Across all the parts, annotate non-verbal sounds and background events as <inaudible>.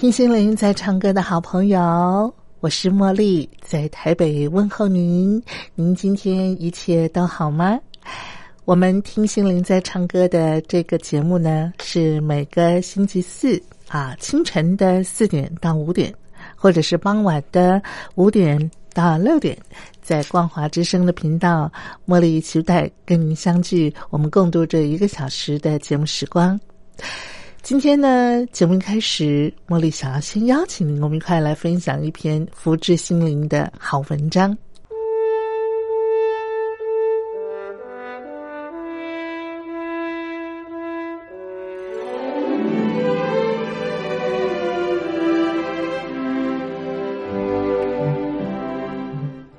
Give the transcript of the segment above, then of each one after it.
听心灵在唱歌的好朋友，我是茉莉，在台北问候您。您今天一切都好吗？我们听心灵在唱歌的这个节目呢，是每个星期四啊清晨的四点到五点，或者是傍晚的五点到六点，在光华之声的频道，茉莉期待跟您相聚，我们共度这一个小时的节目时光。今天呢，节目一开始，茉莉想要先邀请您，我们一块来分享一篇福至心灵的好文章。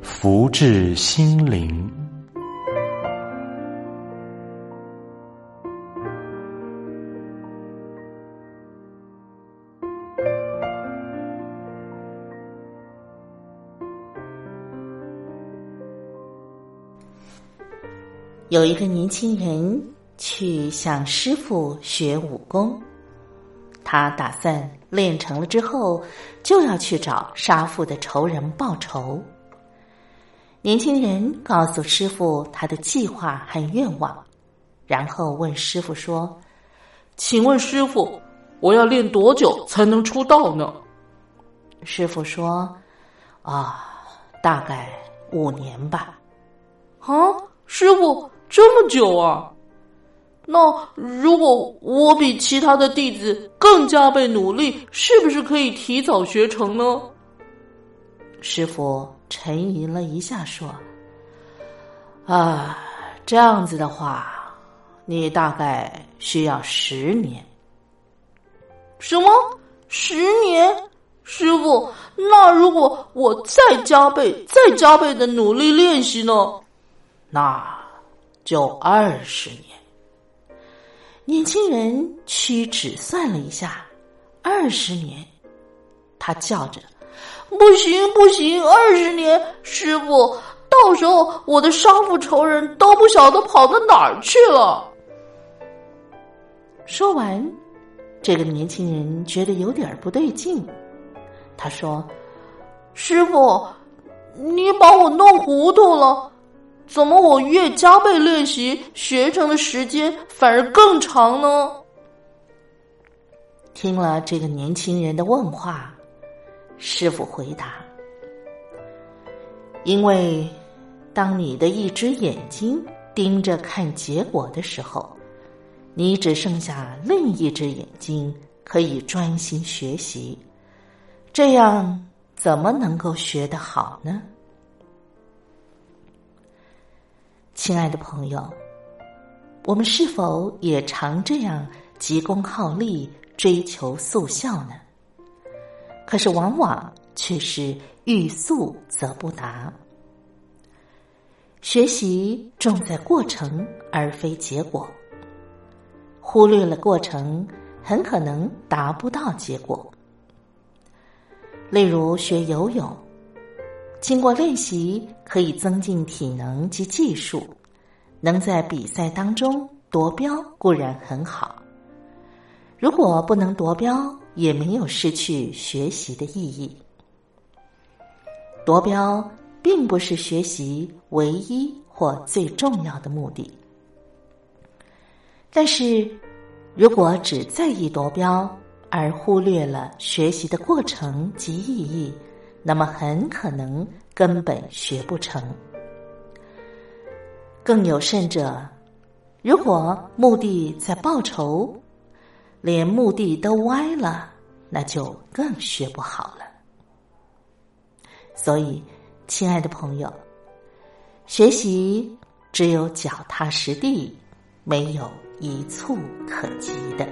福至心灵。有一个年轻人去向师傅学武功，他打算练成了之后就要去找杀父的仇人报仇。年轻人告诉师傅他的计划和愿望，然后问师傅说：“请问师傅，我要练多久才能出道呢？”师傅说：“啊，大概五年吧。”啊，师傅。这么久啊？那如果我比其他的弟子更加倍努力，是不是可以提早学成呢？师傅沉吟了一下，说：“啊，这样子的话，你大概需要十年。什么？十年？师傅，那如果我再加倍、再加倍的努力练习呢？那……”就二十年。年轻人屈指算了一下，二十年。他叫着：“不行，不行！二十年，师傅，到时候我的杀父仇人都不晓得跑到哪儿去了。”说完，这个年轻人觉得有点不对劲。他说：“师傅，你把我弄糊涂了。”怎么我越加倍练习，学成的时间反而更长呢？听了这个年轻人的问话，师傅回答：“因为当你的一只眼睛盯着看结果的时候，你只剩下另一只眼睛可以专心学习，这样怎么能够学得好呢？”亲爱的朋友，我们是否也常这样急功好利、追求速效呢？可是往往却是欲速则不达。学习重在过程而非结果，忽略了过程，很可能达不到结果。例如学游泳。经过练习，可以增进体能及技术，能在比赛当中夺标固然很好。如果不能夺标，也没有失去学习的意义。夺标并不是学习唯一或最重要的目的，但是如果只在意夺标，而忽略了学习的过程及意义，那么很可能根本学不成。更有甚者，如果目的在报仇，连目的都歪了，那就更学不好了。所以，亲爱的朋友，学习只有脚踏实地，没有一蹴可及的。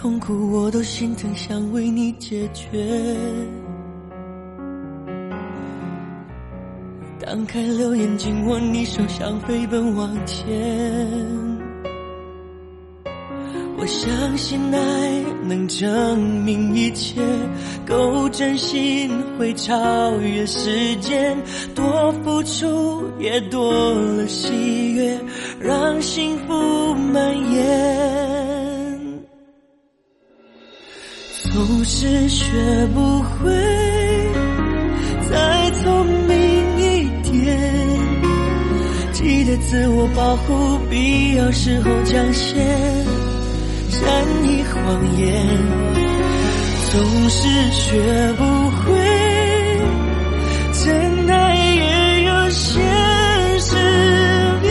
痛苦我都心疼，想为你解决。张开了眼睛，握你手，想飞奔往前。我相信爱能证明一切，够真心会超越时间，多付出也多了喜悦，让幸福蔓延。总是学不会再聪明一点。记得自我保护，必要时候讲些善意谎言。总是学不会，真爱也有现实面，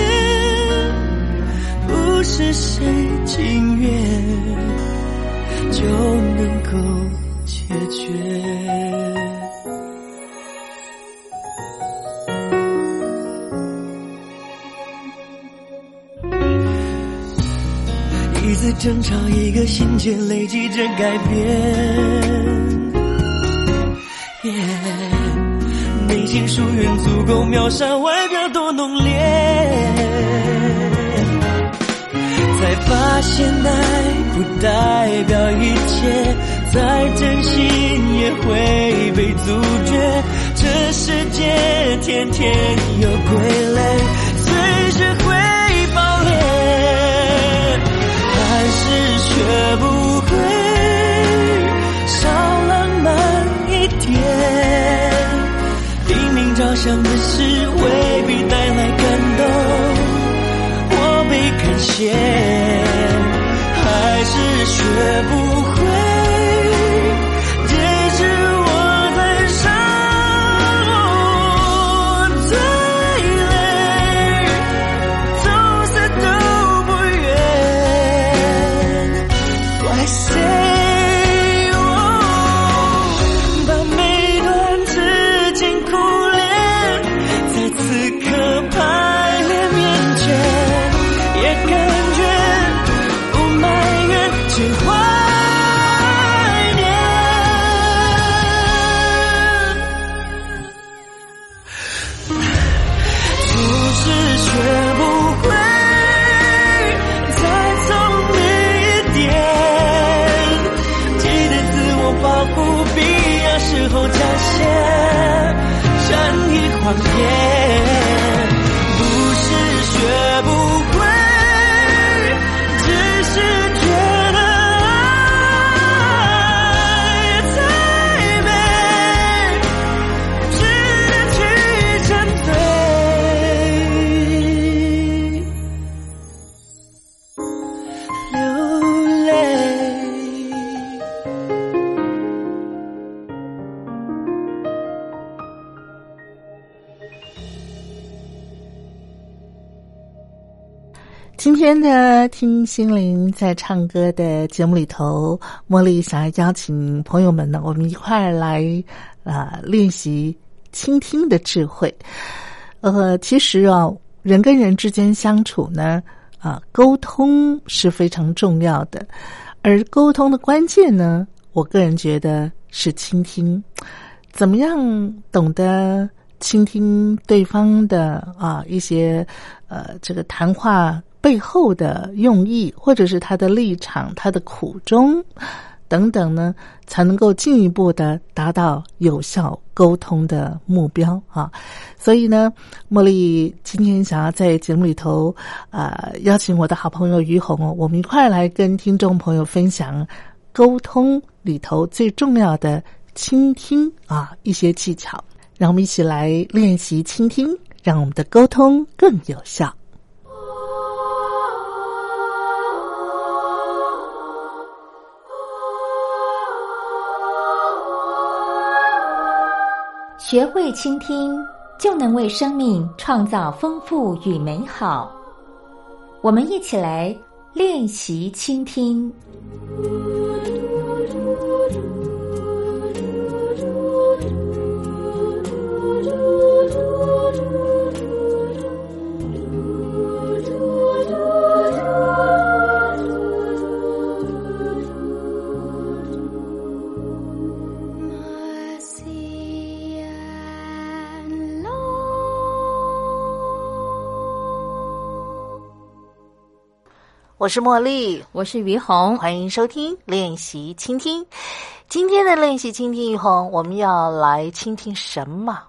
不是谁情愿就够解决。一次争吵一个心结，累积着改变。内心疏远足够秒杀外表多浓烈。才发现爱不代表一切，再真心也会被阻绝。这世界天天有傀儡，随时会爆裂。还是。学不会少浪漫一点，拼命着想的事未必带来感动，我被感谢，还是学不天的听心灵在唱歌的节目里头，茉莉想要邀请朋友们呢，我们一块来啊练习倾听的智慧。呃，其实啊，人跟人之间相处呢，啊，沟通是非常重要的，而沟通的关键呢，我个人觉得是倾听。怎么样懂得倾听对方的啊一些呃这个谈话？背后的用意，或者是他的立场、他的苦衷，等等呢，才能够进一步的达到有效沟通的目标啊。所以呢，茉莉今天想要在节目里头，呃，邀请我的好朋友于红，我们一块来跟听众朋友分享沟通里头最重要的倾听啊一些技巧，让我们一起来练习倾听，让我们的沟通更有效。学会倾听，就能为生命创造丰富与美好。我们一起来练习倾听。我是茉莉，我是于红，欢迎收听练习倾听。今天的练习倾听，于红，我们要来倾听什么？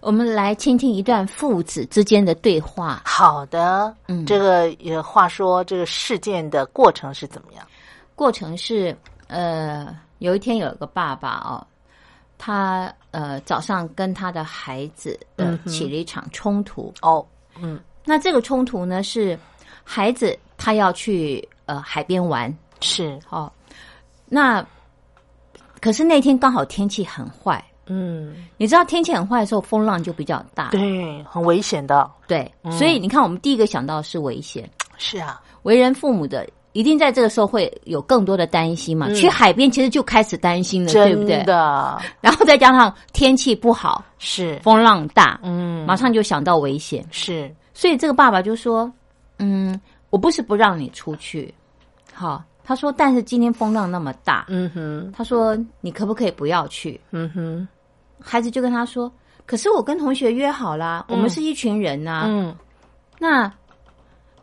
我们来倾听一段父子之间的对话。好的，嗯这个也话说，这个事件的过程是怎么样？过程是，呃，有一天有一个爸爸哦，他呃早上跟他的孩子呃起了一场冲突。哦，嗯，那这个冲突呢是孩子他要去呃海边玩，是，哦，那可是那天刚好天气很坏，嗯，你知道天气很坏的时候风浪就比较大，对，很危险的，对嗯。所以你看我们第一个想到的是危险，是啊，为人父母的。一定在这个时候会有更多的担心嘛？嗯。去海边其实就开始担心了，对不对？真？的然后再加上天气不好，是，风浪大，嗯，马上就想到危险。是，所以这个爸爸就说：“嗯，我不是不让你出去，好。”他说：“但是今天风浪那么大，嗯哼，他说你可不可以不要去嗯哼，？”孩子就跟他说：“可是我跟同学约好啦，我们是一群人呐、嗯，那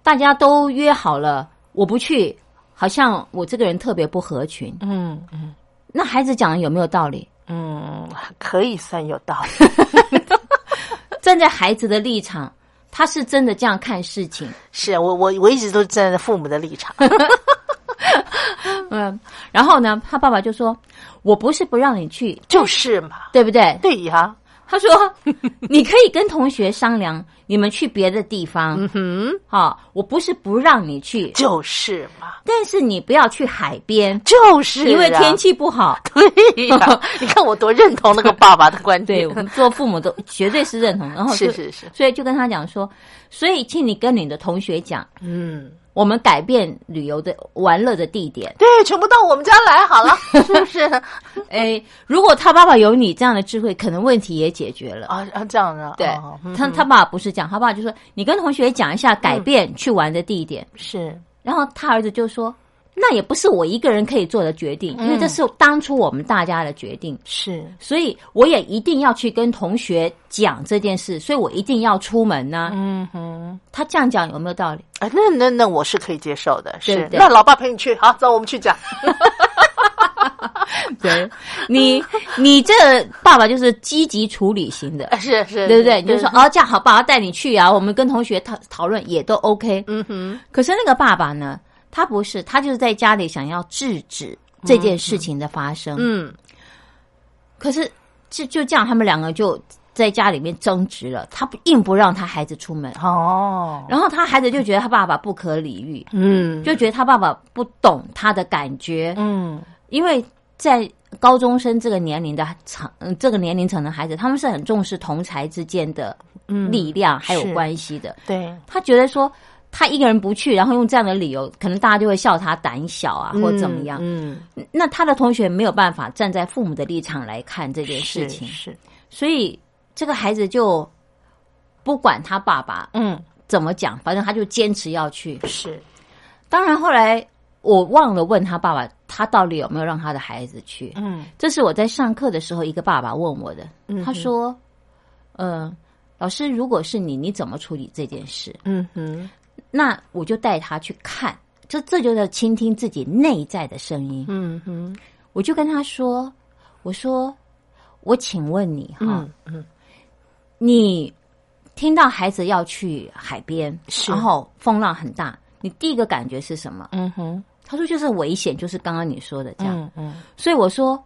大家都约好了，我不去，好像我这个人特别不合群。嗯，嗯，那孩子讲的有没有道理？嗯，可以算有道理。<laughs> 站在孩子的立场，他是真的这样看事情。是啊我我我一直都站在父母的立场。<laughs> <laughs> 嗯，然后呢，他爸爸就说：“我不是不让你去，就是嘛，对不对？”对呀，他说：“ <laughs> 你可以跟同学商量，你们去别的地方。嗯哼，好，我不是不让你去，就是嘛，但是你不要去海边，就是啊，因为天气不好。<laughs> 对呀，<laughs> 你看我多认同那个爸爸的观对点我。们做父母都绝对是认同。然后是是是，所以就跟他讲说，所以请你跟你的同学讲，嗯，我们改变旅游的玩乐的地点。对，全部到我们家来好了，<laughs> 是不是？<laughs> 哎，如果他爸爸有你这样的智慧，可能问题也解决了。啊啊，这样的，对哦嗯他，他爸爸不是这样，他爸爸就说你跟同学讲一下改变去玩的地点。是然后他儿子就说：“那也不是我一个人可以做的决定，因为这是当初我们大家的决定，是，所以我也一定要去跟同学讲这件事，所以我一定要出门呢、嗯哼，他这样讲有没有道理？哎，那那那我是可以接受的，是对。对那老爸陪你去，好，走，我们去讲。<laughs> 对，你你这爸爸就是积极处理型的，是是，对不对？你就说哦，这样好，爸爸带你去啊，我们跟同学讨讨论也都 OK。嗯哼，可是那个爸爸呢，他不是，他就是在家里想要制止这件事情的发生。嗯，可是就就这样，他们两个就在家里面争执了。他不硬不让他孩子出门，哦，然后他孩子就觉得他爸爸不可理喻，嗯，就觉得他爸爸不懂他的感觉，嗯因为在高中生这个年龄的层，嗯这个年龄层的孩子，他们是很重视同才之间的嗯，力量还有关系的。对，他觉得说。他一个人不去，然后用这样的理由，可能大家就会笑他胆小啊，或怎么样。嗯，那他的同学没有办法站在父母的立场来看这件事情，是，所以这个孩子就不管他爸爸嗯，怎么讲，反正他就坚持要去。是，当然后来我忘了问他爸爸，他到底有没有让他的孩子去？嗯。这是我在上课的时候一个爸爸问我的，嗯他说：“嗯、老师，如果是你，你怎么处理这件事？嗯哼，那我就带他去看这这就叫倾听自己内在的声音。嗯哼，我就跟他说：“我说，我请问你哈，嗯嗯你听到孩子要去海边，是然后风浪很大，你第一个感觉是什么？”嗯哼，他说：“就是危险，就是刚刚你说的这样。嗯嗯所以我说，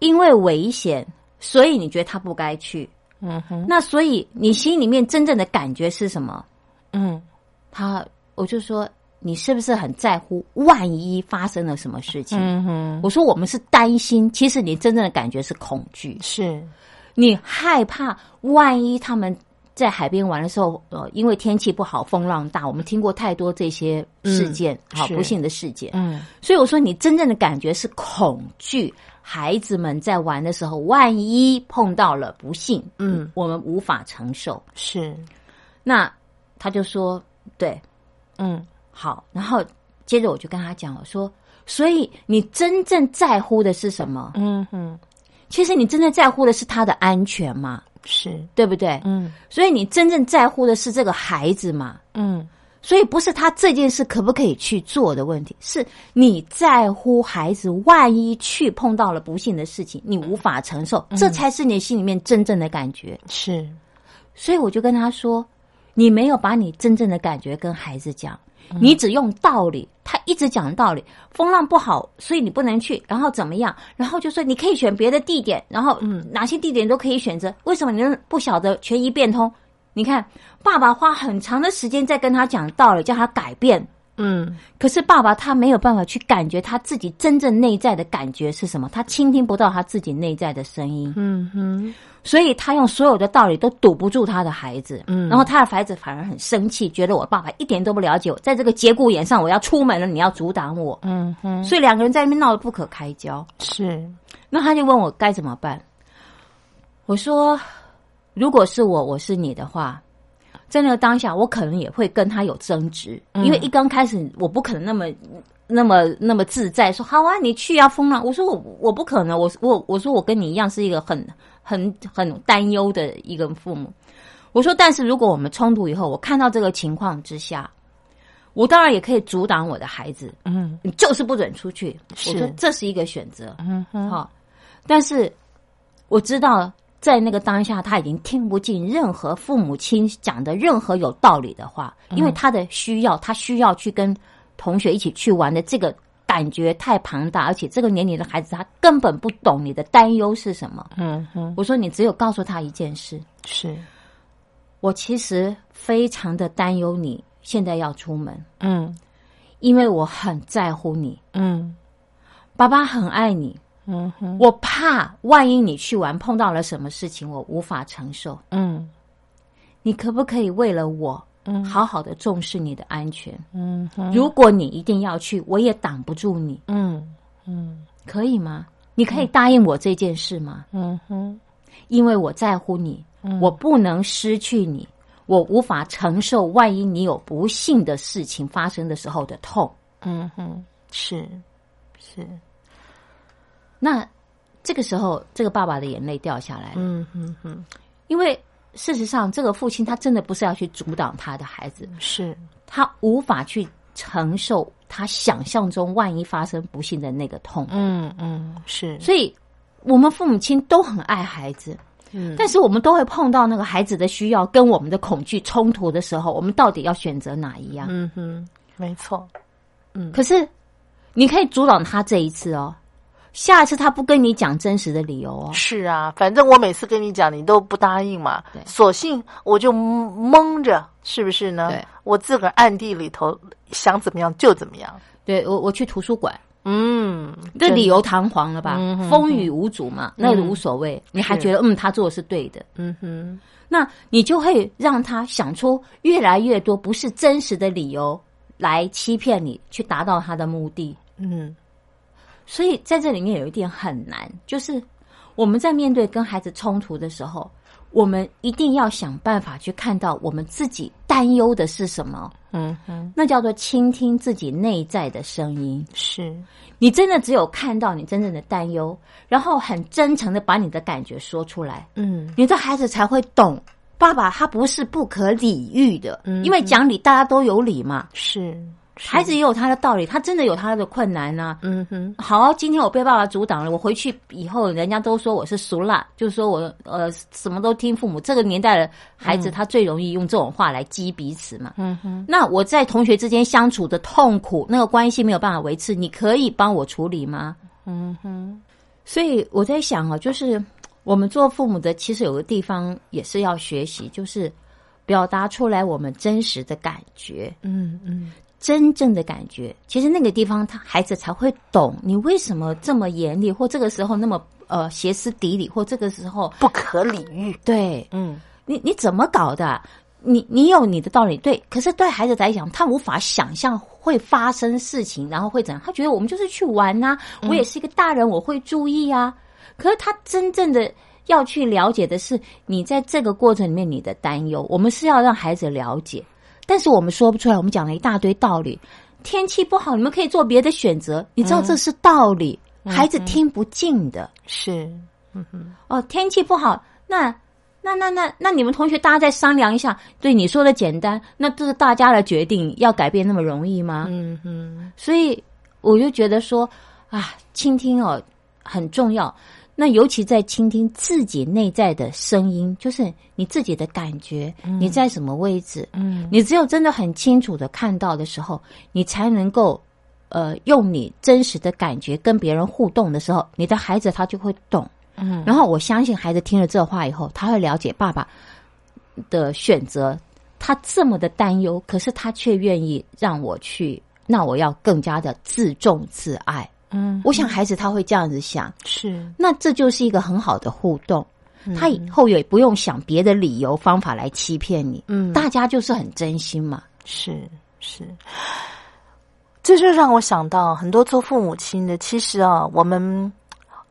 因为危险，所以你觉得他不该去。嗯哼，那所以你心里面真正的感觉是什么？嗯他，我就说，你是不是很在乎？万一发生了什么事情？嗯哼，我说我们是担心，其实你真正的感觉是恐惧，是，你害怕万一他们在海边玩的时候，呃，因为天气不好，风浪大，我们听过太多这些事件，好是不幸的事件。嗯所以我说，你真正的感觉是恐惧。孩子们在玩的时候，万一碰到了不幸，嗯，我们无法承受。是，那他就说，对，嗯好。然后接着我就跟他讲，我说，所以你真正在乎的是什么？嗯哼，其实你真正在乎的是他的安全嘛，是，对不对？嗯所以你真正在乎的是这个孩子嘛。嗯所以不是他这件事可不可以去做的问题，是你在乎孩子，万一去碰到了不幸的事情，你无法承受，这才是你心里面真正的感觉。是，所以我就跟他说，你没有把你真正的感觉跟孩子讲，你只用道理，他一直讲道理，风浪不好，所以你不能去，然后怎么样，然后就说你可以选别的地点，然后嗯。哪些地点都可以选择，为什么你不晓得权宜变通？你看，爸爸花很长的时间在跟他讲道理，叫他改变。嗯。可是爸爸他没有办法去感觉他自己真正内在的感觉是什么，他倾听不到他自己内在的声音，嗯哼，所以他用所有的道理都堵不住他的孩子，嗯。然后他的孩子反而很生气，觉得我爸爸一点都不了解我，在这个节骨眼上我要出门了，你要阻挡我，嗯哼，所以两个人在那边闹得不可开交。是，那他就问我该怎么办，我说如果是我，我是你的话。在那个当下，我可能也会跟他有争执，因为一刚开始我不可能那么、那么、那么自在说好啊，你去啊，疯了。我说我我不可能，我我我说我跟你一样是一个很很很担忧的一个父母。我说，但是如果我们冲突以后，我看到这个情况之下，我当然也可以阻挡我的孩子，嗯。你就是不准出去。我说这是一个选择，嗯哼，好、但是我知道，在那个当下，他已经听不进任何父母亲讲的任何有道理的话，因为他的需要，他需要去跟同学一起去玩的这个感觉太庞大，而且这个年龄的孩子他根本不懂你的担忧是什么。嗯哼，我说，你只有告诉他一件事：是，我其实非常的担忧你现在要出门，嗯。因为我很在乎你，嗯。爸爸很爱你。嗯哼，我怕万一你去玩碰到了什么事情，我无法承受。嗯。你可不可以为了我，嗯。好好的重视你的安全？嗯哼，如果你一定要去，我也挡不住你，嗯嗯。可以吗？你可以答应我这件事吗？嗯哼，因为我在乎你，我不能失去你，我无法承受万一你有不幸的事情发生的时候的痛。嗯哼，是是，那这个时候，这个爸爸的眼泪掉下来了，嗯哼哼，因为事实上，这个父亲他真的不是要去阻挡他的孩子，是，他无法去承受他想象中万一发生不幸的那个痛。嗯嗯是，所以，我们父母亲都很爱孩子，嗯。但是我们都会碰到那个孩子的需要跟我们的恐惧冲突的时候，我们到底要选择哪一样？嗯哼，没错，可是，你可以阻挡他这一次哦，下次他不跟你讲真实的理由哦。是啊，反正我每次跟你讲，你都不答应嘛对，索性我就蒙着，是不是呢？对，我自个儿暗地里头想怎么样就怎么样。对我，我去图书馆，嗯，这理由堂皇了吧？嗯风雨无阻嘛，那个无所谓，你还觉得嗯，他做的是对的，嗯哼，那你就会让他想出越来越多不是真实的理由来欺骗你，去达到他的目的。嗯所以在这里面有一点很难，就是我们在面对跟孩子冲突的时候，我们一定要想办法去看到我们自己担忧的是什么，嗯哼，那叫做倾听自己内在的声音。是，你真的只有看到你真正的担忧，然后很真诚的把你的感觉说出来，嗯你的孩子才会懂。爸爸他不是不可理喻的，嗯因为讲理大家都有理嘛。是孩子也有他的道理，他真的有他的困难呢、嗯哼，好，今天我被爸爸阻挡了，我回去以后，人家都说我是俗辣，就是说我呃什么都听父母。这个年代的孩子，他最容易用这种话来激彼此嘛。嗯哼，那我在同学之间相处的痛苦，那个关系没有办法维持，你可以帮我处理吗？嗯哼，所以我在想啊，就是我们做父母的，其实有个地方也是要学习，就是表达出来我们真实的感觉。嗯嗯，真正的感觉，其实那个地方，他孩子才会懂你为什么这么严厉，或这个时候那么呃歇斯底里，或这个时候不可理喻。对嗯你你怎么搞的？你你有你的道理，对，可是对孩子来讲，他无法想象会发生事情，然后会怎样？他觉得我们就是去玩呐、我也是一个大人，我会注意啊。可是他真正的要去了解的是，你在这个过程里面你的担忧，我们是要让孩子了解，但是我们说不出来，我们讲了一大堆道理。天气不好，你们可以做别的选择，你知道这是道理，孩子听不进的。是，嗯哦，天气不好，那那那那那你们同学大家再商量一下。对你说的简单，那这是大家的决定，要改变那么容易吗？嗯哼，所以我就觉得说啊，倾听哦很重要。那尤其在倾听自己内在的声音，就是你自己的感觉，你在什么位置？嗯，你只有真的很清楚的看到的时候，你才能够呃用你真实的感觉跟别人互动的时候，你的孩子他就会懂。嗯，然后我相信孩子听了这话以后，他会了解爸爸的选择。他这么的担忧，可是他却愿意让我去，那我要更加的自重自爱。嗯，我想孩子他会这样子想，是，那这就是一个很好的互动。他以后也不用想别的理由方法来欺骗你，嗯。大家就是很真心嘛。是是，这就让我想到很多做父母亲的，其实啊，我们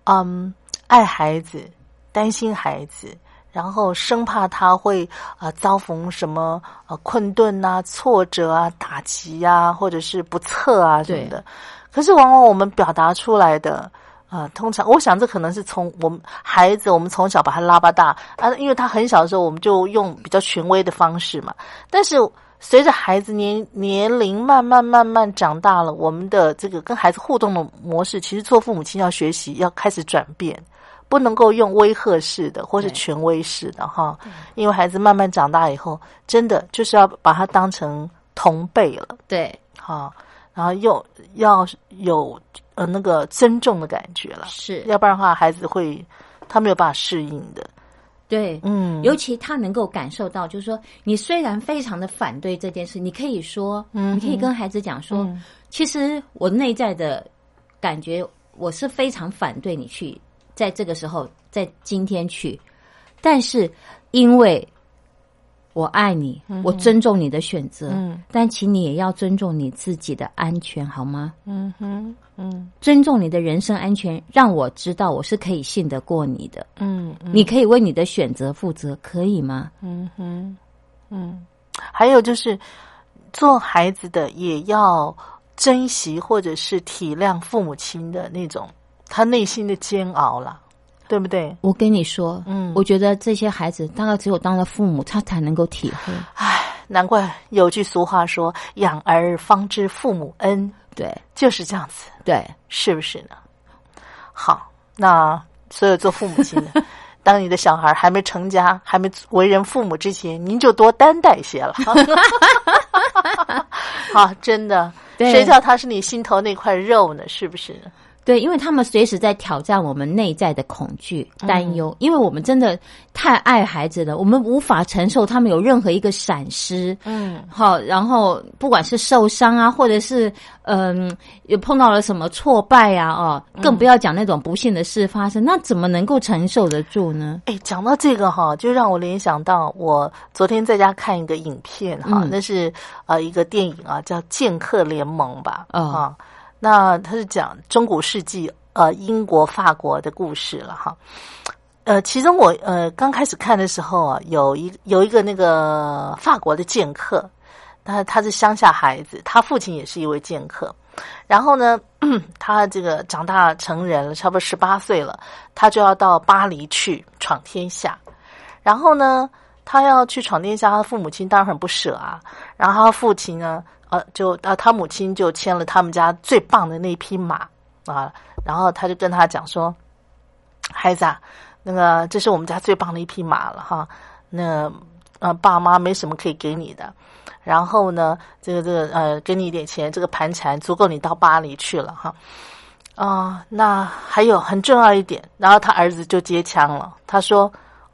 嗯爱孩子，担心孩子，然后生怕他会啊、呃遭逢什么呃困顿啊、挫折啊、打击啊，或者是不测啊什么的。可是往往我们表达出来的。啊、通常我想这可能是从我们孩子，我们从小把他拉巴大啊，因为他很小的时候，我们就用比较权威的方式嘛。但是随着孩子年年龄慢慢慢慢长大了，我们的这个跟孩子互动的模式，其实做父母亲要学习，要开始转变，不能够用威吓式的或是权威式的哈，因为孩子慢慢长大以后，真的就是要把他当成同辈了对，哈，然后又要有呃那个尊重的感觉了，是，要不然的话，孩子会他没有办法适应的，对，嗯，尤其他能够感受到，就是说，你虽然非常的反对这件事，你可以说，嗯你可以跟孩子讲说，嗯。其实我内在的感觉，我是非常反对你去在这个时候，在今天去，但是因为我爱你，我尊重你的选择，嗯。但请你也要尊重你自己的安全，好吗？嗯哼，嗯。尊重你的人身安全，让我知道我是可以信得过你的，嗯嗯。你可以为你的选择负责，可以吗？嗯哼，嗯，还有就是做孩子的也要珍惜或者是体谅父母亲的那种他内心的煎熬啦，对不对？我跟你说，嗯我觉得这些孩子大概只有当了父母，他才能够体会。唉，难怪有句俗话说“养儿方知父母恩对”，就是这样子，对，是不是呢？好，那所有做父母亲的。<laughs> 当你的小孩还没成家、还没为人父母之前，您就多担待些了。<laughs> <laughs> 好，真的，谁叫他是你心头那块肉呢？是不是？对，因为他们随时在挑战我们内在的恐惧、担忧，因为我们真的太爱孩子了，我们无法承受他们有任何一个闪失。嗯，好，然后不管是受伤啊，或者是嗯，有碰到了什么挫败啊，哦，更不要讲那种不幸的事发生，那怎么能够承受得住呢？哎，讲到这个哈，就让我联想到我昨天在家看一个影片哈，嗯。那是呃一个电影啊，叫《剑客联盟》吧，哦。啊，那他是讲中古世纪呃英国、法国的故事了哈。呃，其中我呃刚开始看的时候啊，有一有一个那个法国的剑客，他他是乡下孩子，他父亲也是一位剑客。然后呢，<clears throat> 他这个长大成人了，差不多十八岁了，他就要到巴黎去闯天下。然后呢，他要去闯天下，他的父母亲当然很不舍啊。然后他父亲呢，呃，就啊，他母亲就牵了他们家最棒的那匹马啊，然后他就跟他讲说：“孩子啊，那个这是我们家最棒的一匹马了哈。那呃，爸妈没什么可以给你的，然后呢，这个这个呃，给你一点钱，这个盘缠足够你到巴黎去了哈。啊，那还有很重要一点，然后他儿子就接枪了，他说。”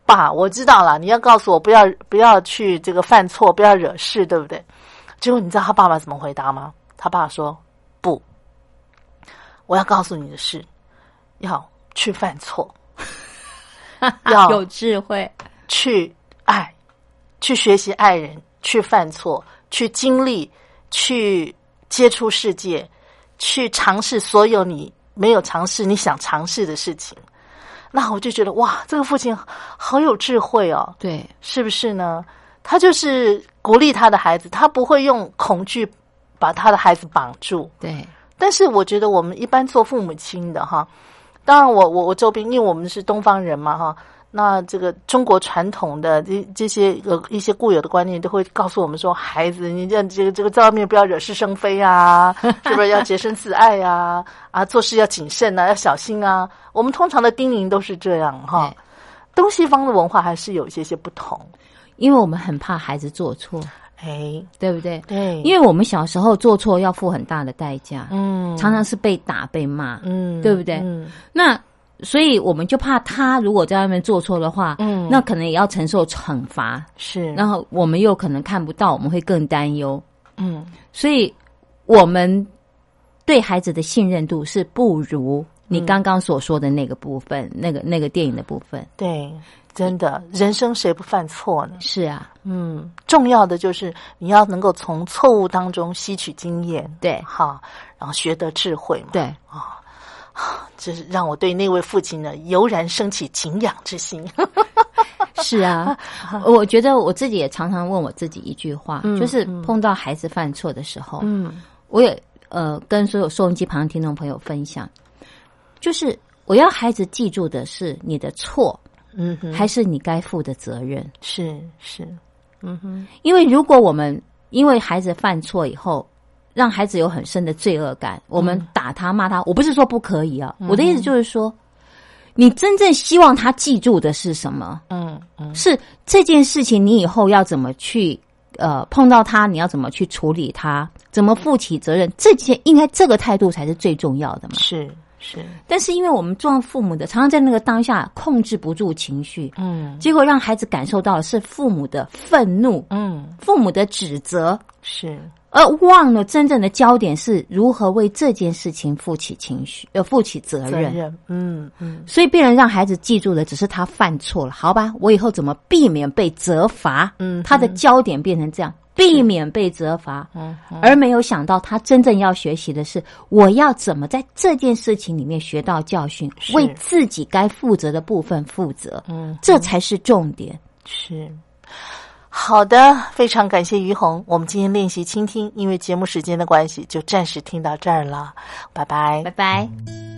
爸，我知道了，你要告诉我不要不要去这个犯错，不要惹事，对不对？结果你知道他爸爸怎么回答吗？他爸说：“不，我要告诉你的是，要去犯错，<laughs> 要有智慧，去爱，去学习爱人，去犯错，去经历，去接触世界，去尝试所有你没有尝试、你想尝试的事情。”那我就觉得哇，这个父亲好有智慧哦，对，是不是呢？他就是鼓励他的孩子，他不会用恐惧把他的孩子绑住。对，但是我觉得我们一般做父母亲的哈，当然我我我周边，因为我们是东方人嘛哈。那这个中国传统的这这些呃一些固有的观念，都会告诉我们说，孩子，你这这个这个在外面不要惹是生非啊，<laughs> 是不是要洁身自爱呀？啊，做事要谨慎啊，要小心啊。我们通常的叮咛都是这样哈。东西方的文化还是有一些些不同，因为我们很怕孩子做错，哎，对不对？对，因为我们小时候做错要付很大的代价，嗯，常常是被打被骂，嗯，对不对？嗯，那。所以我们就怕他如果在外面做错的话，嗯，那可能也要承受惩罚，是。然后我们又可能看不到，我们会更担忧，嗯。所以我们对孩子的信任度是不如你刚刚所说的那个部分，那个那个电影的部分。对，真的，人生谁不犯错呢？是啊，嗯。重要的就是你要能够从错误当中吸取经验，对，好，然后学得智慧嘛，对啊。<laughs> 这是让我对那位父亲呢油然升起敬仰之心。<laughs> 是啊，<laughs> 我觉得我自己也常常问我自己一句话，就是碰到孩子犯错的时候，嗯，我也呃跟所有收音机旁的听众朋友分享，就是我要孩子记住的是你的错，嗯，还是你该负的责任？是是，嗯哼，因为如果我们因为孩子犯错以后。让孩子有很深的罪恶感，我们打他骂他，我不是说不可以啊，我的意思就是说，你真正希望他记住的是什么？嗯嗯，是这件事情，你以后要怎么去呃碰到他，你要怎么去处理他，怎么负起责任？这些应该这个态度才是最重要的嘛。是是，但是因为我们做父母的，常常在那个当下控制不住情绪，嗯，结果让孩子感受到的是父母的愤怒，嗯，父母的指责，是。而忘了真正的焦点是如何为这件事情负起情绪，呃，负起责任。嗯嗯，所以，病人让孩子记住的只是他犯错了，好吧？我以后怎么避免被责罚？嗯，他的焦点变成这样，避免被责罚，而没有想到他真正要学习的是，我要怎么在这件事情里面学到教训，为自己该负责的部分负责。嗯，这才是重点。是。好的，非常感谢于红。我们今天练习倾听，因为节目时间的关系，就暂时听到这儿了。拜拜，拜拜。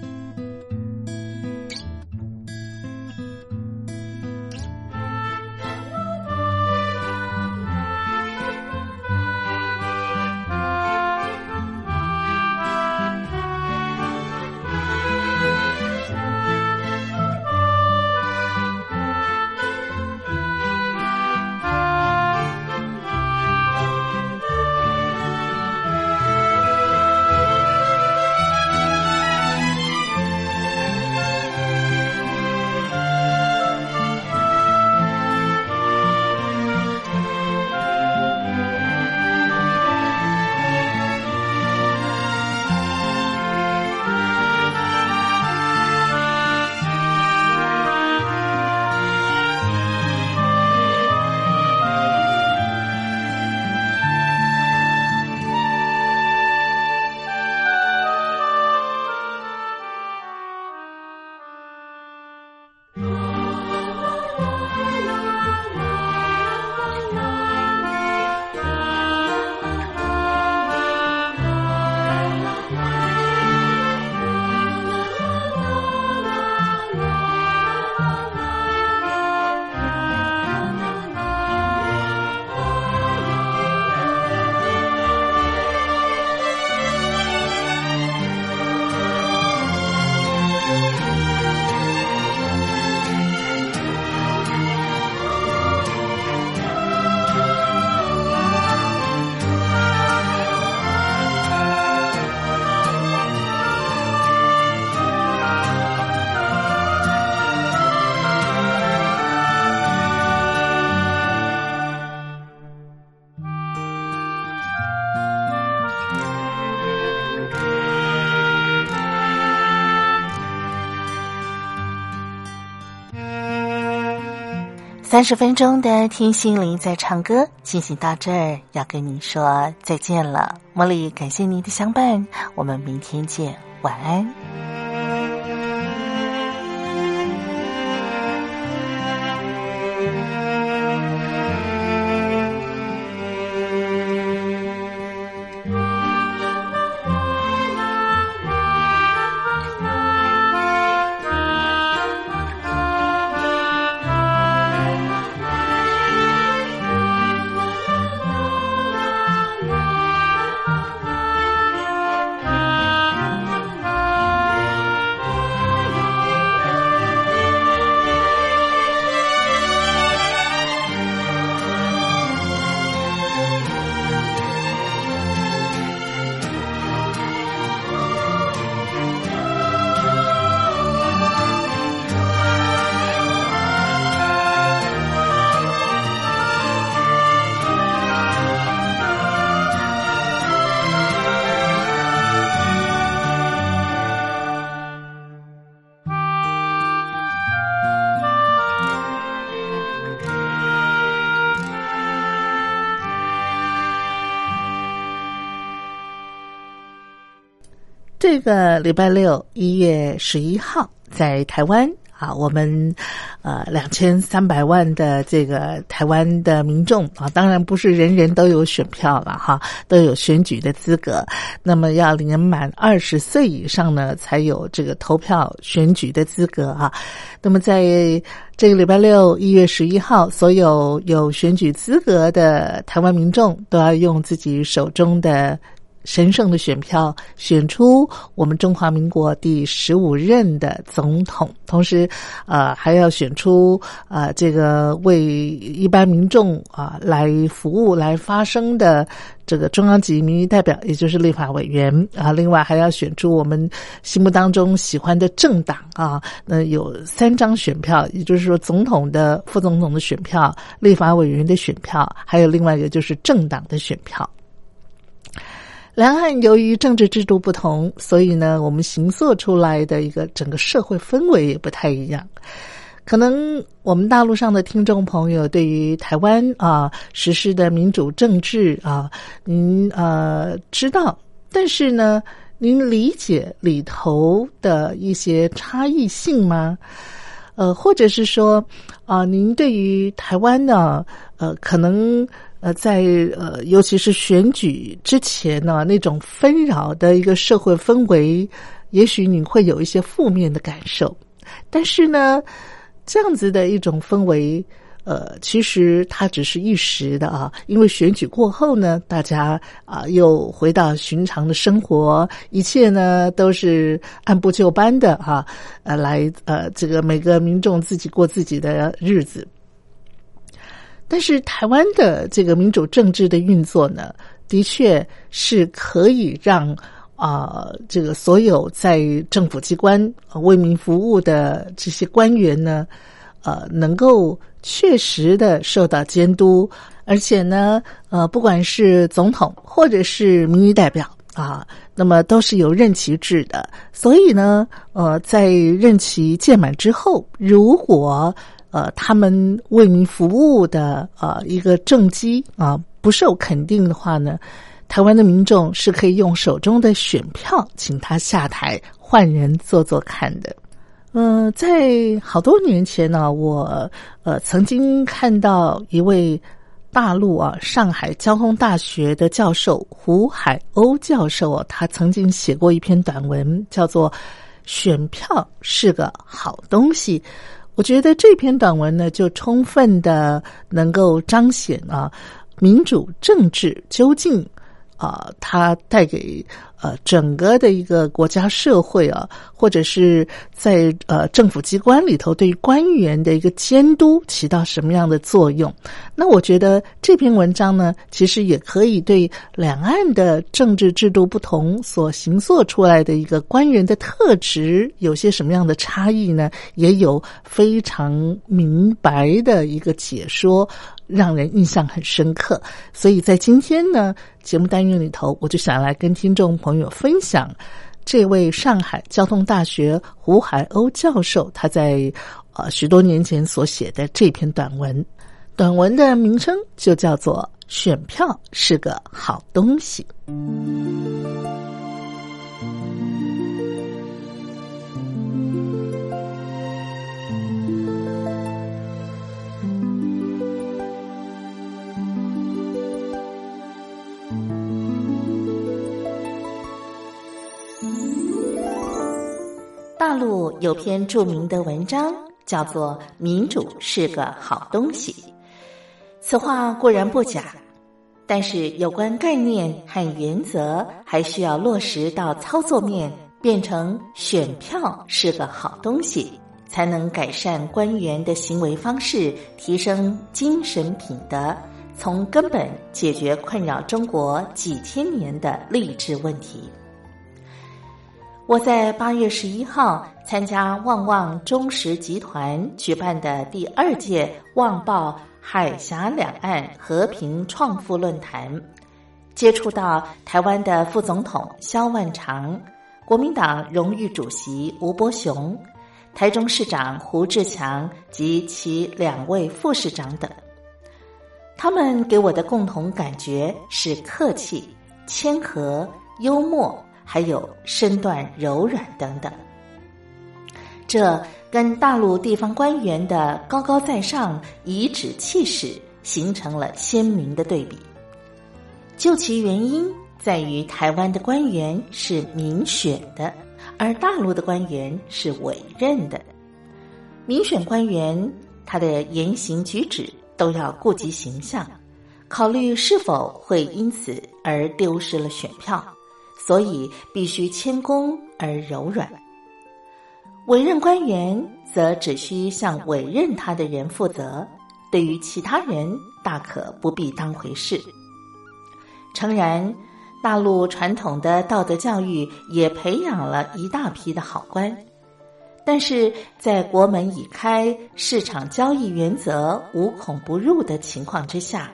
三十分钟的听心灵在唱歌进行到这儿，要跟您说再见了。茉莉，感谢您的相伴，我们明天见，晚安。个礼拜六一月十一号，在台湾啊，我们呃两千三百万的这个台湾的民众啊，当然不是人人都有选票了哈，都有选举的资格。那么要年满二十岁以上呢，才有这个投票选举的资格啊。那么在这个礼拜六一月十一号，所有有选举资格的台湾民众都要用自己手中的。神圣的选票选出我们中华民国第十五任的总统，同时，呃，还要选出啊这个为一般民众啊来服务、来发声的这个中央级民意代表，也就是立法委员啊。另外，还要选出我们心目当中喜欢的政党啊。那有三张选票，也就是说，总统的、副总统的选票、立法委员的选票，还有另外一个就是政党的选票。两岸由于政治制度不同，所以呢，我们形塑出来的一个整个社会氛围也不太一样。可能我们大陆上的听众朋友对于台湾啊实施的民主政治啊，您呃知道，但是呢，您理解里头的一些差异性吗？呃，或者是说啊，您对于台湾呢，呃，可能。呃，在呃，尤其是选举之前呢，那种纷扰的一个社会氛围，也许你会有一些负面的感受。但是呢，这样子的一种氛围，呃，其实它只是一时的啊。因为选举过后呢，大家啊又回到寻常的生活，一切呢都是按部就班的哈，呃，来呃，这个每个民众自己过自己的日子。但是台湾的这个民主政治的运作呢，的确是可以让啊，这个所有在政府机关为民服务的这些官员呢，呃，能够确实的受到监督，而且呢，呃，不管是总统或者是民意代表啊，那么都是有任期制的，所以呢，呃，在任期届满之后，如果呃，他们为民服务的呃一个政绩啊不受肯定的话呢，台湾的民众是可以用手中的选票请他下台，换人做做看的。嗯，在好多年前呢，我呃曾经看到一位大陆啊上海交通大学的教授胡海鸥教授，他曾经写过一篇短文，叫做《选票是个好东西》。我觉得这篇短文呢，就充分的能够彰显啊，民主政治究竟啊，它带给。呃，整个的一个国家社会啊，或者是在呃政府机关里头，对于官员的一个监督起到什么样的作用？那我觉得这篇文章呢，其实也可以对两岸的政治制度不同所形塑出来的一个官员的特质有些什么样的差异呢？也有非常明白的一个解说。让人印象很深刻，所以在今天呢节目单元里头，我就想来跟听众朋友分享这位上海交通大学胡海鸥教授他在啊许多年前所写的这篇短文。短文的名称就叫做《选票是个好东西》。大陆有篇著名的文章，叫做《民主是个好东西》。此话固然不假，但是有关概念和原则，还需要落实到操作面，变成选票是个好东西，才能改善官员的行为方式，提升精神品德，从根本解决困扰中国几千年的励志问题。我在八月十一号参加旺旺中实集团举办的第二届旺报。海峡两岸和平创富论坛，接触到台湾的副总统萧万长、国民党荣誉主席吴伯雄、台中市长胡志强及其两位副市长等，他们给我的共同感觉是客气、谦和、幽默，还有身段柔软等等。这。跟大陆地方官员的高高在上、颐指气使形成了鲜明的对比。究其原因，在于台湾的官员是民选的，而大陆的官员是委任的。民选官员，他的言行举止都要顾及形象，考虑是否会因此而丢失了选票，所以必须谦恭而柔软。委任官员则只需向委任他的人负责，对于其他人大可不必当回事。诚然，大陆传统的道德教育也培养了一大批的好官，但是在国门已开、市场交易原则无孔不入的情况之下，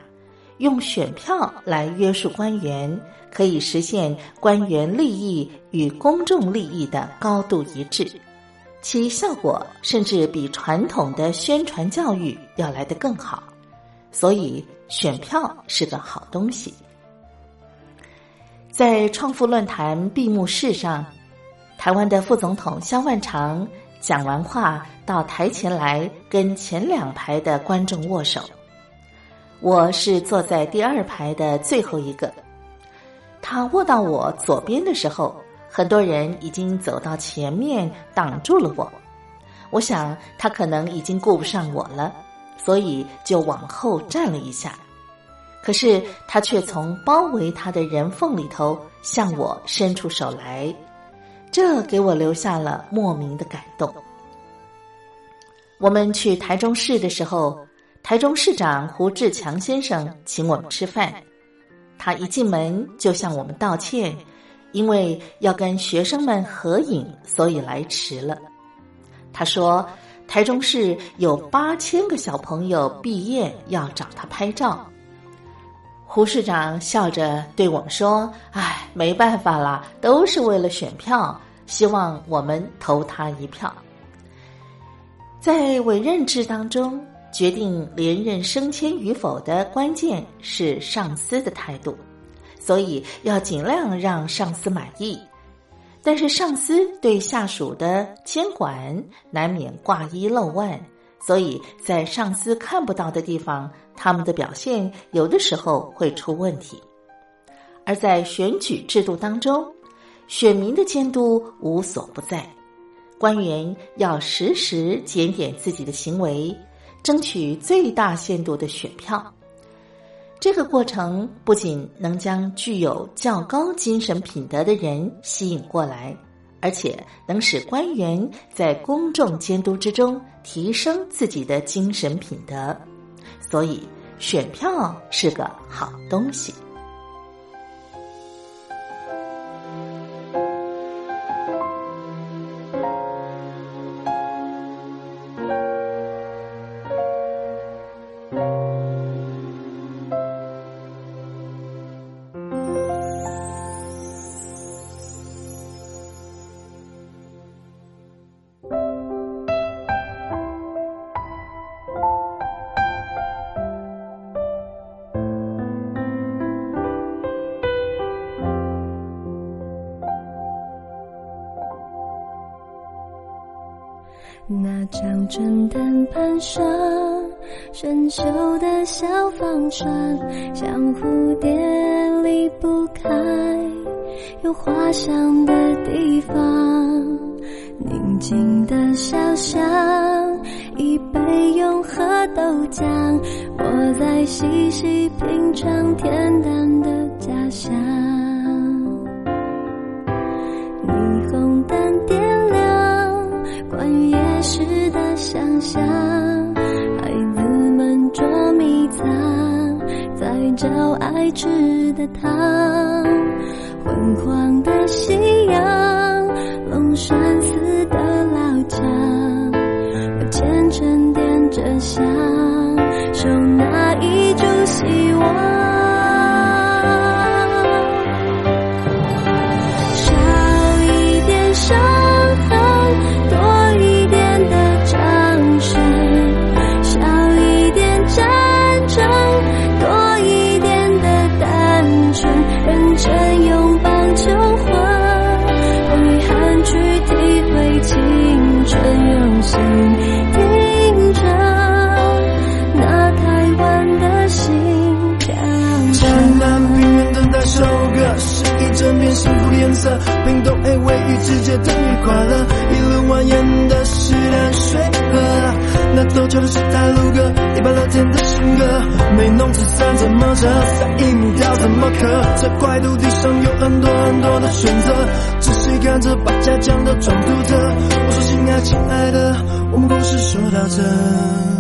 用选票来约束官员，可以实现官员利益与公众利益的高度一致。其效果甚至比传统的宣传教育要来得更好，所以选票是个好东西。在创富论坛闭幕式上，台湾的副总统萧万长讲完话，到台前来跟前两排的观众握手。我是坐在第二排的最后一个，他握到我左边的时候。很多人已经走到前面挡住了我，我想他可能已经顾不上我了，所以就往后站了一下。可是他却从包围他的人缝里头向我伸出手来，这给我留下了莫名的感动。我们去台中市的时候，台中市长胡志强先生请我们吃饭，他一进门就向我们道歉。因为要跟学生们合影，所以来迟了。他说，台中市有八千个小朋友毕业要找他拍照。胡市长笑着对我们说：“唉，没办法啦，都是为了选票，希望我们投他一票。”在委任制当中，决定连任升迁与否的关键是上司的态度。所以要尽量让上司满意，但是上司对下属的监管难免挂一漏万，所以在上司看不到的地方，他们的表现有的时候会出问题。而在选举制度当中，选民的监督无所不在，官员要时时检点自己的行为，争取最大限度的选票。这个过程不仅能将具有较高精神品德的人吸引过来，而且能使官员在公众监督之中提升自己的精神品德。所以，选票是个好东西。霜，像蝴蝶离不开有花香的地方。宁静的小巷，一杯永和豆浆，我在细细品尝恬淡吃的糖，昏黄的夕阳，龙山寺的老墙，我虔诚点着香，位于直接等于快乐，一轮蜿蜒的是淡水河。那陡峭的是台路歌，一百乐天的新歌。美浓纸伞怎么折，三一木雕怎么刻？这块土地上有很多很多的选择，仔细看着把家乡的装土着。我说亲爱亲爱的，我们故事说到这。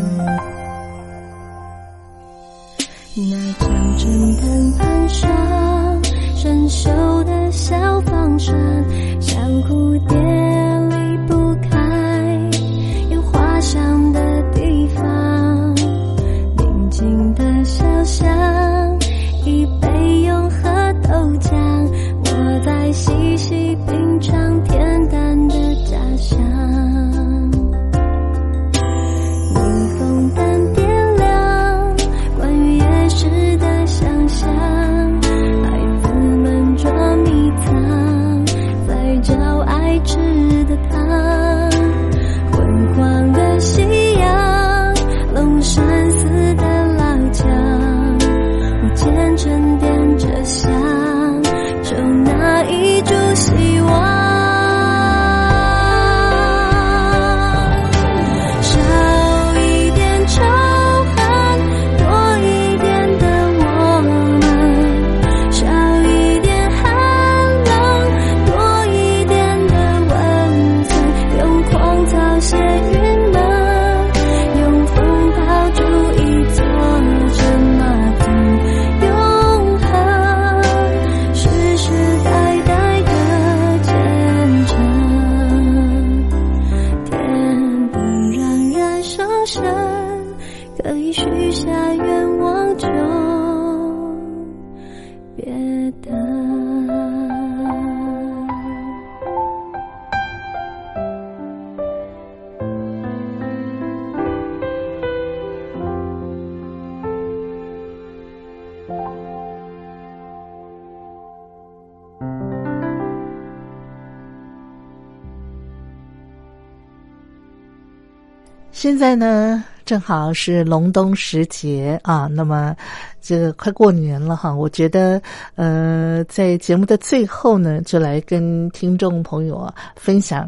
现在呢，正好是隆冬时节啊，那么这快过年了哈，我觉得呃，在节目的最后呢，就来跟听众朋友啊分享。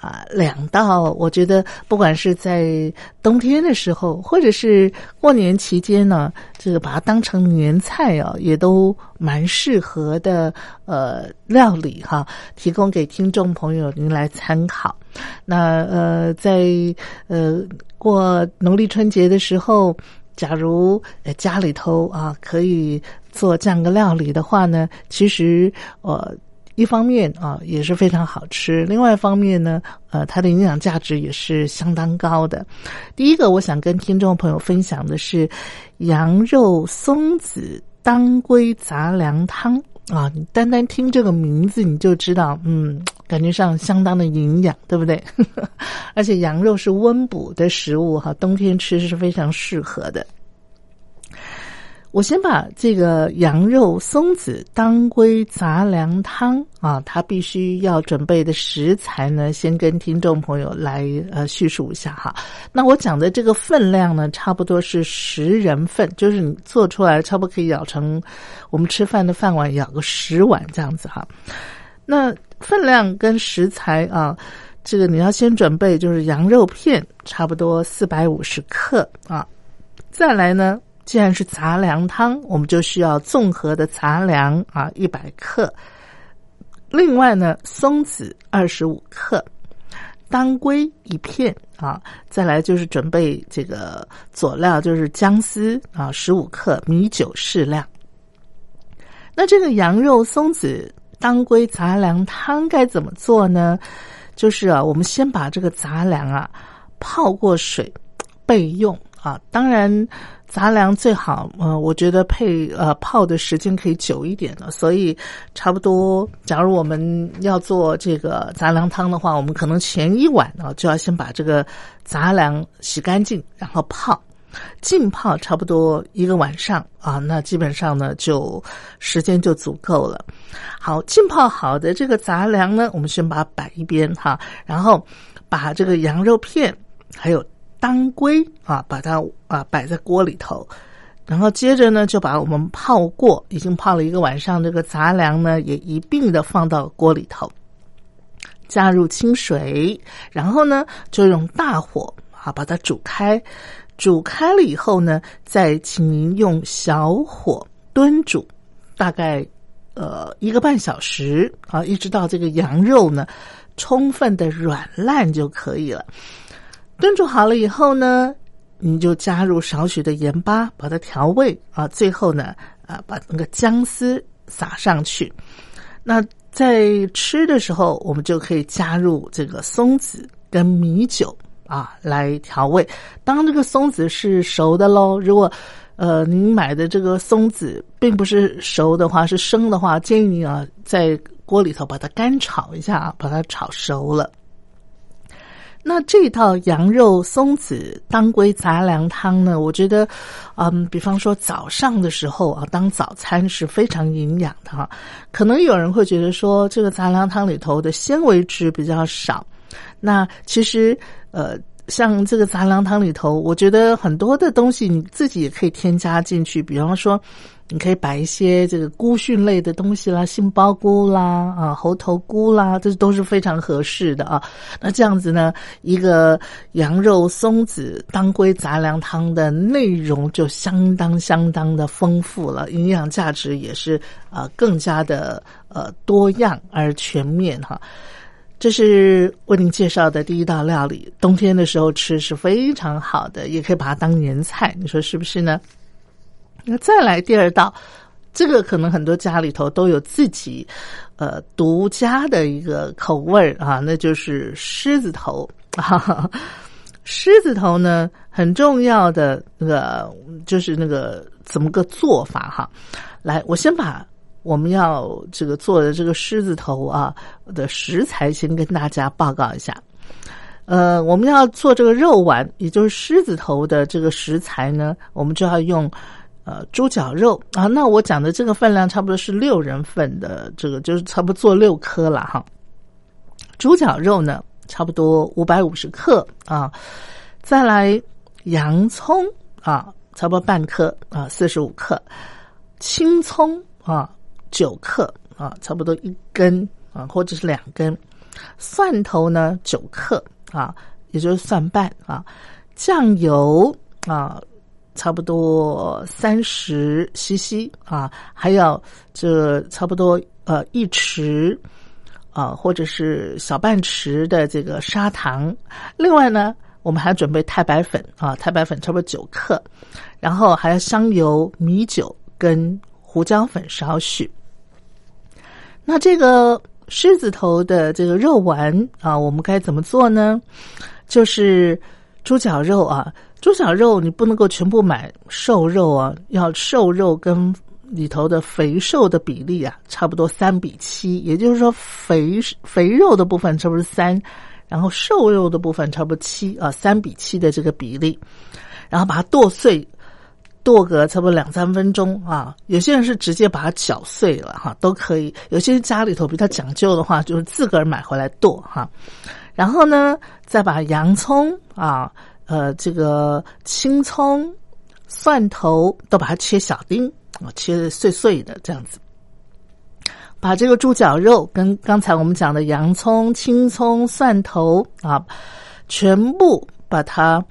啊，两道，我觉得不管是在冬天的时候，或者是过年期间呢，这个把它当成年菜啊，也都蛮适合的。呃，料理哈，提供给听众朋友您来参考。那呃，在呃过农历春节的时候，假如家里头啊可以做这样个料理的话呢，其实呃。一方面啊也是非常好吃，另外一方面呢，呃，它的营养价值也是相当高的。第一个，我想跟听众朋友分享的是羊肉松子当归杂粮汤啊，你单单听这个名字你就知道，嗯，感觉上相当的营养，对不对？<laughs> 而且羊肉是温补的食物哈，冬天吃是非常适合的。我先把这个羊肉松子当归杂粮汤啊，它必须要准备的食材呢，先跟听众朋友来呃叙述一下哈。那我讲的这个分量呢，差不多是十人份，就是你做出来差不多可以舀成我们吃饭的饭碗，舀个十碗这样子哈。那分量跟食材啊，这个你要先准备，就是羊肉片差不多四百五十克啊，再来呢。既然是杂粮汤，我们就需要综合的杂粮啊，一百克。另外呢，松子二十五克，当归一片啊。再来就是准备这个佐料，就是姜丝啊，十五克，米酒适量。那这个羊肉松子当归杂粮汤该怎么做呢？就是啊，我们先把这个杂粮啊泡过水备用啊，当然。杂粮最好，呃，我觉得配呃泡的时间可以久一点的，所以差不多，假如我们要做这个杂粮汤的话，我们可能前一晚呢就要先把这个杂粮洗干净，然后泡，浸泡差不多一个晚上啊，那基本上呢就时间就足够了。好，浸泡好的这个杂粮呢，我们先把它摆一边哈，然后把这个羊肉片还有。当归啊，把它啊摆在锅里头，然后接着呢，就把我们泡过、已经泡了一个晚上这个杂粮呢，也一并的放到锅里头，加入清水，然后呢，就用大火啊把它煮开。煮开了以后呢，再请您用小火炖煮，大概呃一个半小时啊，一直到这个羊肉呢充分的软烂就可以了。炖煮好了以后呢，你就加入少许的盐巴，把它调味啊。最后呢，啊，把那个姜丝撒上去。那在吃的时候，我们就可以加入这个松子跟米酒啊来调味。当这个松子是熟的喽，如果呃您买的这个松子并不是熟的话，是生的话，建议你啊在锅里头把它干炒一下啊，把它炒熟了。那这套羊肉松子当归杂粮汤呢？我觉得，嗯，比方说早上的时候啊，当早餐是非常营养的哈。可能有人会觉得说，这个杂粮汤里头的纤维质比较少。那其实，呃，像这个杂粮汤里头，我觉得很多的东西你自己也可以添加进去，比方说。你可以摆一些这个菇蕈类的东西啦，杏鲍菇啦，啊，猴头菇啦，这都是非常合适的啊。那这样子呢，一个羊肉松子当归杂粮汤的内容就相当相当的丰富了，营养价值也是啊更加的呃多样而全面哈。这是为您介绍的第一道料理，冬天的时候吃是非常好的，也可以把它当年菜，你说是不是呢？那再来第二道，这个可能很多家里头都有自己呃独家的一个口味啊，那就是狮子头 <laughs> 啊。狮子头呢，很重要的那个就是那个怎么个做法哈？来，我先把我们要这个做的这个狮子头啊的食材先跟大家报告一下。呃，我们要做这个肉丸，也就是狮子头的这个食材呢，我们就要用。呃，猪脚肉啊，那我讲的这个分量差不多是六人份的，这个就是差不多做六颗了哈。猪脚肉呢，差不多五百五十克啊，再来洋葱啊，差不多半颗啊，四十五克，青葱啊九克啊，差不多一根啊，或者是两根，蒜头呢九克啊，也就是蒜瓣啊，酱油啊。差不多三十 CC 啊，还有这差不多呃一匙啊，或者是小半匙的这个砂糖。另外呢，我们还准备太白粉啊，太白粉差不多九克，然后还有香油、米酒跟胡椒粉少许。那这个狮子头的这个肉丸啊，我们该怎么做呢？就是猪脚肉啊。猪小肉你不能够全部买瘦肉啊，要瘦肉跟里头的肥瘦的比例啊，差不多三比七，也就是说肥肥肉的部分差不多三，然后瘦肉的部分差不多七啊，三比七的这个比例，然后把它剁碎，剁个差不多两三分钟啊。有些人是直接把它搅碎了哈，都可以。有些家里头比较讲究的话，就是自个儿买回来剁哈。然后呢，再把洋葱啊，呃，这个青葱、蒜头都把它切小丁啊，切碎碎的这样子。把这个猪脚肉跟刚才我们讲的洋葱、青葱、蒜头啊，全部把它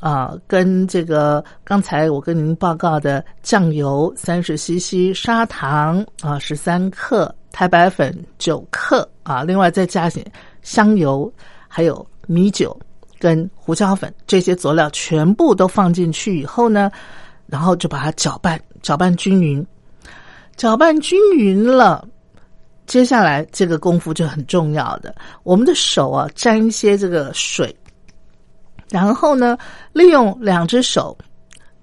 啊跟这个刚才我跟您报告的酱油三十 CC、砂糖啊十三克、太白粉九克啊，另外再加些香油，还有米酒跟胡椒粉这些佐料全部都放进去以后呢，然后就把它搅拌，搅拌均匀，搅拌均匀了。接下来这个功夫就很重要的，我们的手啊沾一些这个水，然后呢，利用两只手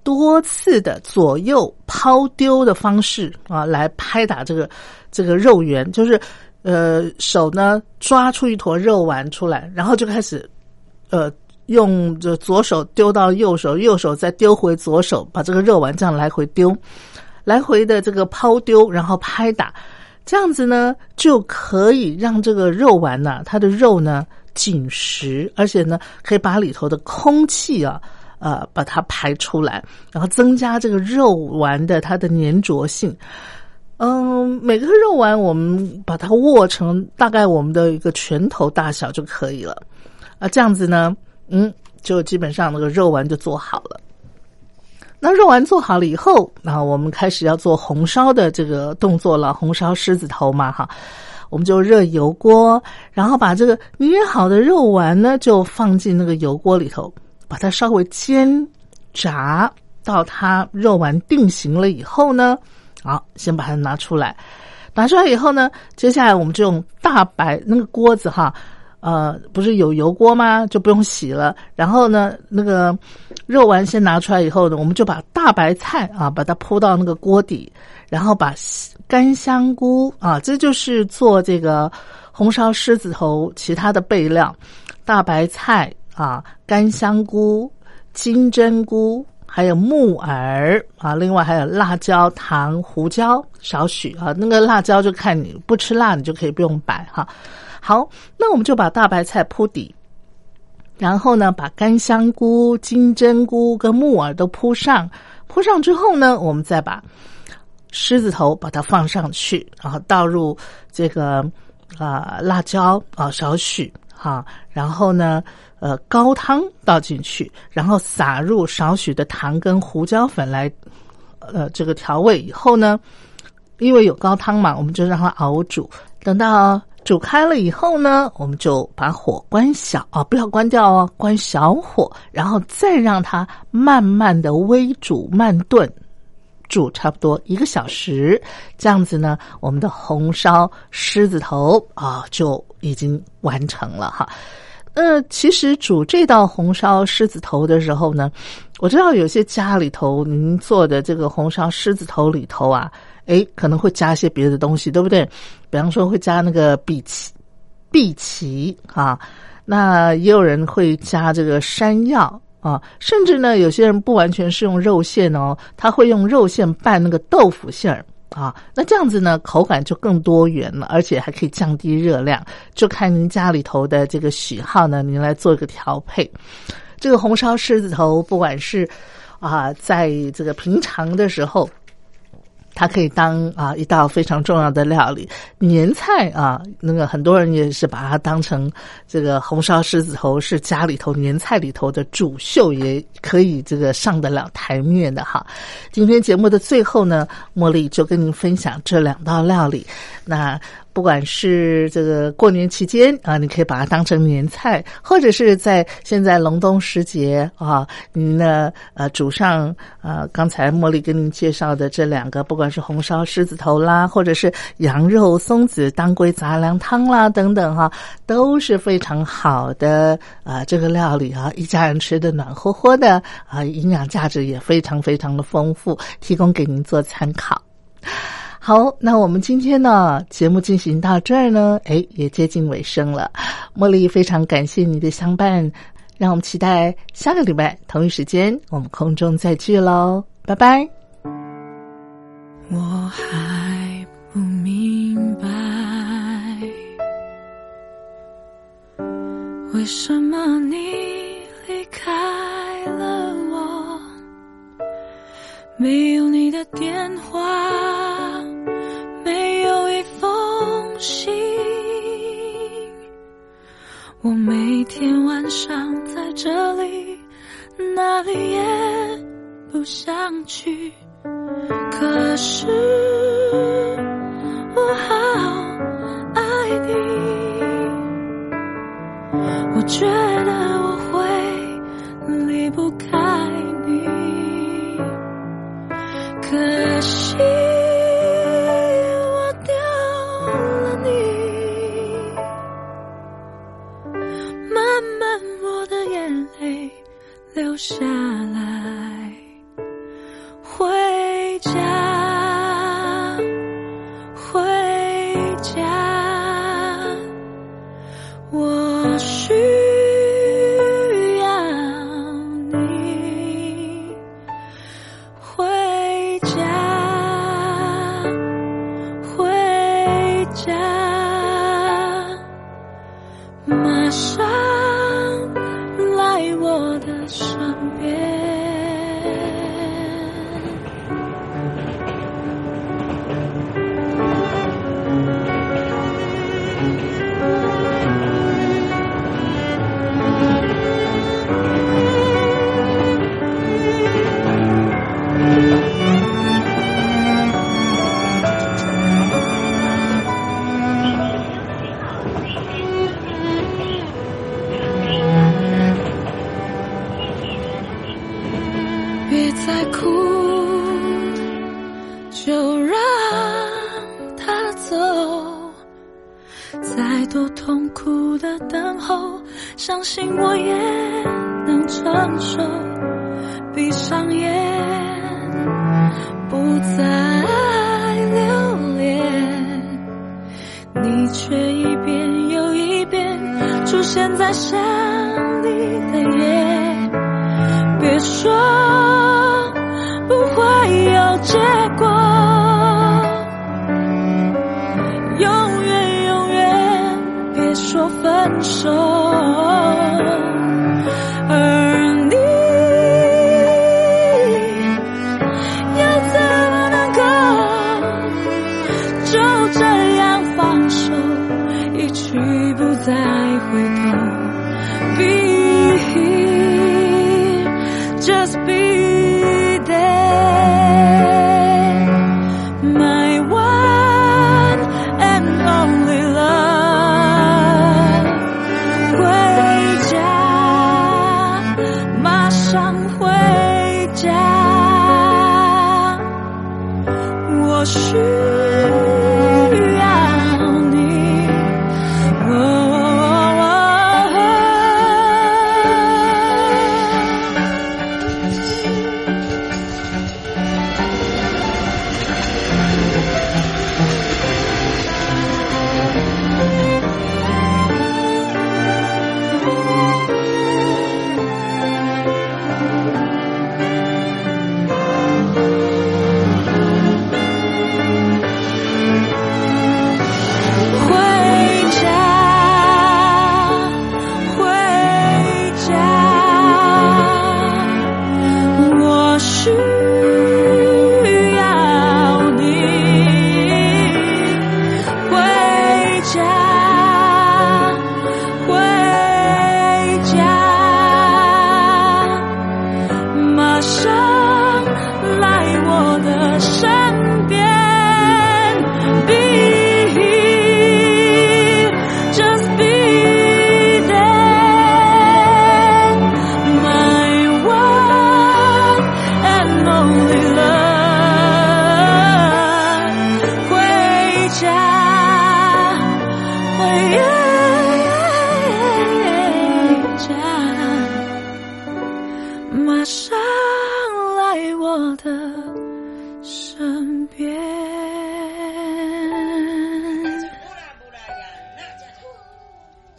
多次的左右抛丢的方式啊，来拍打这个这个肉圆，就是呃手呢抓出一坨肉丸出来，然后就开始呃用这左手丢到右手，右手再丢回左手，把这个肉丸这样来回丢，来回的这个抛丢，然后拍打。这样子呢，就可以让这个肉丸呢，它的肉呢紧实，而且呢，可以把里头的空气啊，呃，把它排出来，然后增加这个肉丸的它的粘着性。嗯，每个肉丸我们把它握成大概我们的一个拳头大小就可以了。啊，这样子呢，嗯，就基本上那个肉丸就做好了。那肉丸做好了以后，那我们开始要做红烧的这个动作了。红烧狮子头嘛，哈，我们就热油锅，然后把这个捏好的肉丸呢，就放进那个油锅里头，把它稍微煎炸到它肉丸定型了以后呢，好，先把它拿出来。拿出来以后呢，接下来我们就用大白那个锅子哈。呃，不是有油锅吗？就不用洗了。然后呢，那个肉丸先拿出来以后呢，我们就把大白菜啊，把它铺到那个锅底，然后把干香菇啊，这就是做这个红烧狮子头其他的备料：大白菜啊，干香菇、金针菇，还有木耳啊，另外还有辣椒、糖、胡椒少许啊。那个辣椒就看你不吃辣，你就可以不用摆哈。好，那我们就把大白菜铺底，然后呢，把干香菇、金针菇跟木耳都铺上。铺上之后呢，我们再把狮子头把它放上去，然后倒入这个啊辣椒啊少许哈，然后呢呃高汤倒进去，然后撒入少许的糖跟胡椒粉来呃这个调味以后呢，因为有高汤嘛，我们就让它熬煮，等到。煮开了以后呢，我们就把火关小啊，不要关掉哦，关小火，然后再让它慢慢的微煮慢炖，煮差不多一个小时，这样子呢，我们的红烧狮子头啊就已经完成了哈。呃，其实煮这道红烧狮子头的时候呢，我知道有些家里头您做的这个红烧狮子头里头啊。哎，可能会加一些别的东西，对不对？比方说会加那个荸荠，荸荠啊，那也有人会加这个山药啊，甚至呢，有些人不完全是用肉馅哦，他会用肉馅拌那个豆腐馅儿啊，那这样子呢，口感就更多元了，而且还可以降低热量，就看您家里头的这个喜好呢，您来做一个调配。这个红烧狮子头，不管是啊，在这个平常的时候。它可以当啊一道非常重要的料理，年菜啊，那个很多人也是把它当成这个红烧狮子头是家里头年菜里头的主秀，也可以这个上得了台面的哈。今天节目的最后呢，茉莉就跟您分享这两道料理，那。不管是这个过年期间啊，你可以把它当成年菜，或者是在现在隆冬时节啊，您呢呃煮上呃刚才茉莉跟您介绍的这两个，不管是红烧狮子头啦，或者是羊肉松子当归杂粮汤啦等等哈，都是非常好的啊这个料理啊，一家人吃的暖和和的啊，营养价值也非常非常的丰富，提供给您做参考。好，那我们今天呢节目进行到这儿呢，哎，也接近尾声了。茉莉非常感谢你的相伴，让我们期待下个礼拜同一时间我们空中再聚喽。拜拜。我还不明白，为什么你离开了我，没有你的电话，心，我每天晚上在这里，哪里也不想去。可是我好爱你，我觉得我会离不开你，可惜的眼泪流下来。回家，回家，我